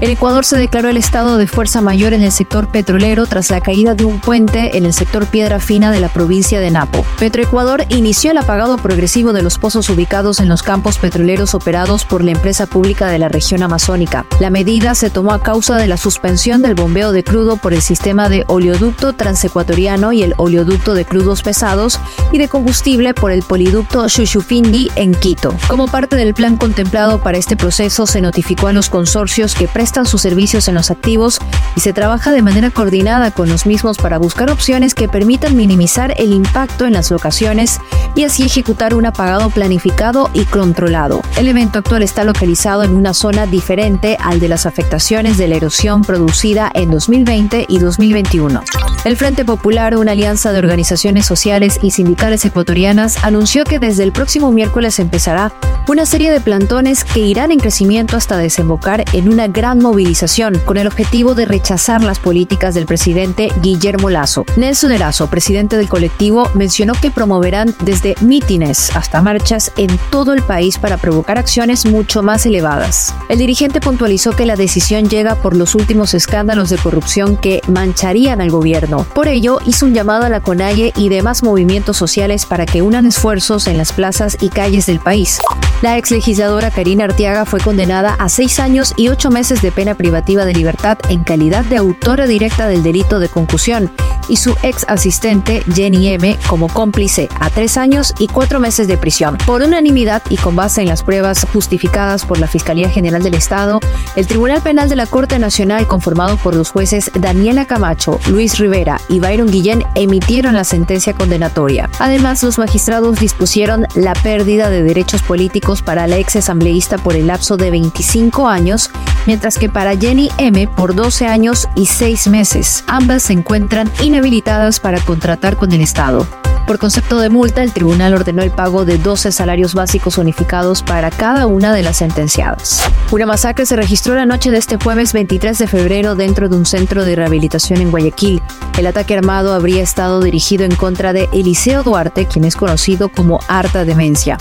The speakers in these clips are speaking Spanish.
El Ecuador se declaró el estado de fuerza mayor en el sector petrolero tras la caída de un puente en el sector piedra fina de la provincia de Napo. Petroecuador inició el apagado progresivo de los pozos ubicados en los campos petroleros operados por la empresa pública de la región amazónica. La medida se tomó a causa de la suspensión del bombeo de crudo por el sistema de oleoducto transecuatoriano y el oleoducto de crudos pesados y de combustible por el poliducto Xuxufindi en Quito. Como parte del plan contemplado para este proceso, se notificó a los consorcios que prestan sus servicios en los activos y se trabaja de manera coordinada con los mismos para buscar opciones que permitan minimizar el impacto en las locaciones y así ejecutar un apagado planificado y controlado. El evento actual está localizado en una zona diferente al de las afectaciones de la erosión producida en 2020 y 2021. El Frente Popular, una alianza de organizaciones sociales y sindicales ecuatorianas, anunció que desde el próximo miércoles empezará una serie de plantones que irán en crecimiento hasta desembocar en una gran movilización con el objetivo de rechazar las políticas del presidente Guillermo Lazo. Nelson Erazo, presidente del colectivo, mencionó que promoverán desde mítines hasta marchas en todo el país para provocar acciones mucho más elevadas. El dirigente puntualizó que la decisión llega por los últimos escándalos de corrupción que mancharían al gobierno. Por ello, hizo un llamado a la CONAIE y demás movimientos sociales para que unan esfuerzos en las plazas y calles del país. La ex legisladora Karina Artiaga fue condenada a seis años y ocho meses de pena privativa de libertad en calidad de autora directa del delito de concusión y su ex asistente Jenny M como cómplice a tres años y cuatro meses de prisión. Por unanimidad y con base en las pruebas justificadas por la Fiscalía General del Estado, el Tribunal Penal de la Corte Nacional, conformado por los jueces Daniela Camacho, Luis Rivera y Byron Guillén, emitieron la sentencia condenatoria. Además, los magistrados dispusieron la pérdida de derechos políticos para la ex asambleísta por el lapso de 25 años, mientras que para Jenny M por 12 años y 6 meses. Ambas se encuentran inhabilitadas para contratar con el Estado. Por concepto de multa, el tribunal ordenó el pago de 12 salarios básicos unificados para cada una de las sentenciadas. Una masacre se registró la noche de este jueves 23 de febrero dentro de un centro de rehabilitación en Guayaquil. El ataque armado habría estado dirigido en contra de Eliseo Duarte, quien es conocido como Harta Demencia.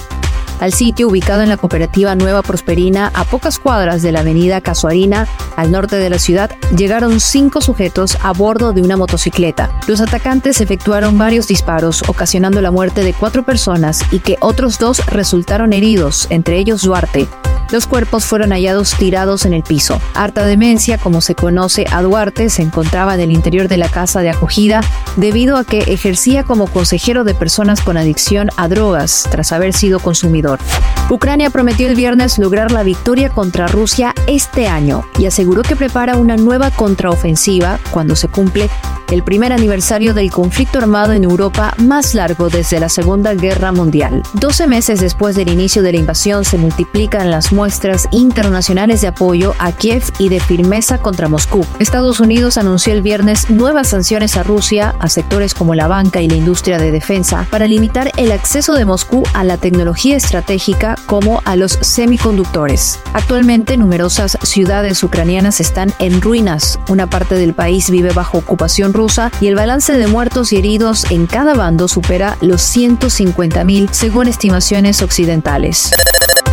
Al sitio, ubicado en la cooperativa Nueva Prosperina, a pocas cuadras de la avenida Casuarina, al norte de la ciudad, llegaron cinco sujetos a bordo de una motocicleta. Los atacantes efectuaron varios disparos, ocasionando la muerte de cuatro personas y que otros dos resultaron heridos, entre ellos Duarte. Los cuerpos fueron hallados tirados en el piso. Harta demencia, como se conoce a Duarte, se encontraba en el interior de la casa de acogida debido a que ejercía como consejero de personas con adicción a drogas tras haber sido consumidor. Ucrania prometió el viernes lograr la victoria contra Rusia este año y aseguró que prepara una nueva contraofensiva cuando se cumple el primer aniversario del conflicto armado en Europa más largo desde la Segunda Guerra Mundial. 12 meses después del inicio de la invasión se multiplican las muestras internacionales de apoyo a Kiev y de firmeza contra Moscú. Estados Unidos anunció el viernes nuevas sanciones a Rusia, a sectores como la banca y la industria de defensa, para limitar el acceso de Moscú a la tecnología estratégica como a los semiconductores. Actualmente numerosas ciudades ucranianas están en ruinas. Una parte del país vive bajo ocupación rusa y el balance de muertos y heridos en cada bando supera los 150.000 según estimaciones occidentales.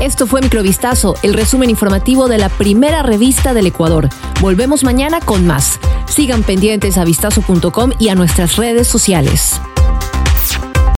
Esto fue Microvistazo, el resumen informativo de la primera revista del Ecuador. Volvemos mañana con más. Sigan pendientes a vistazo.com y a nuestras redes sociales.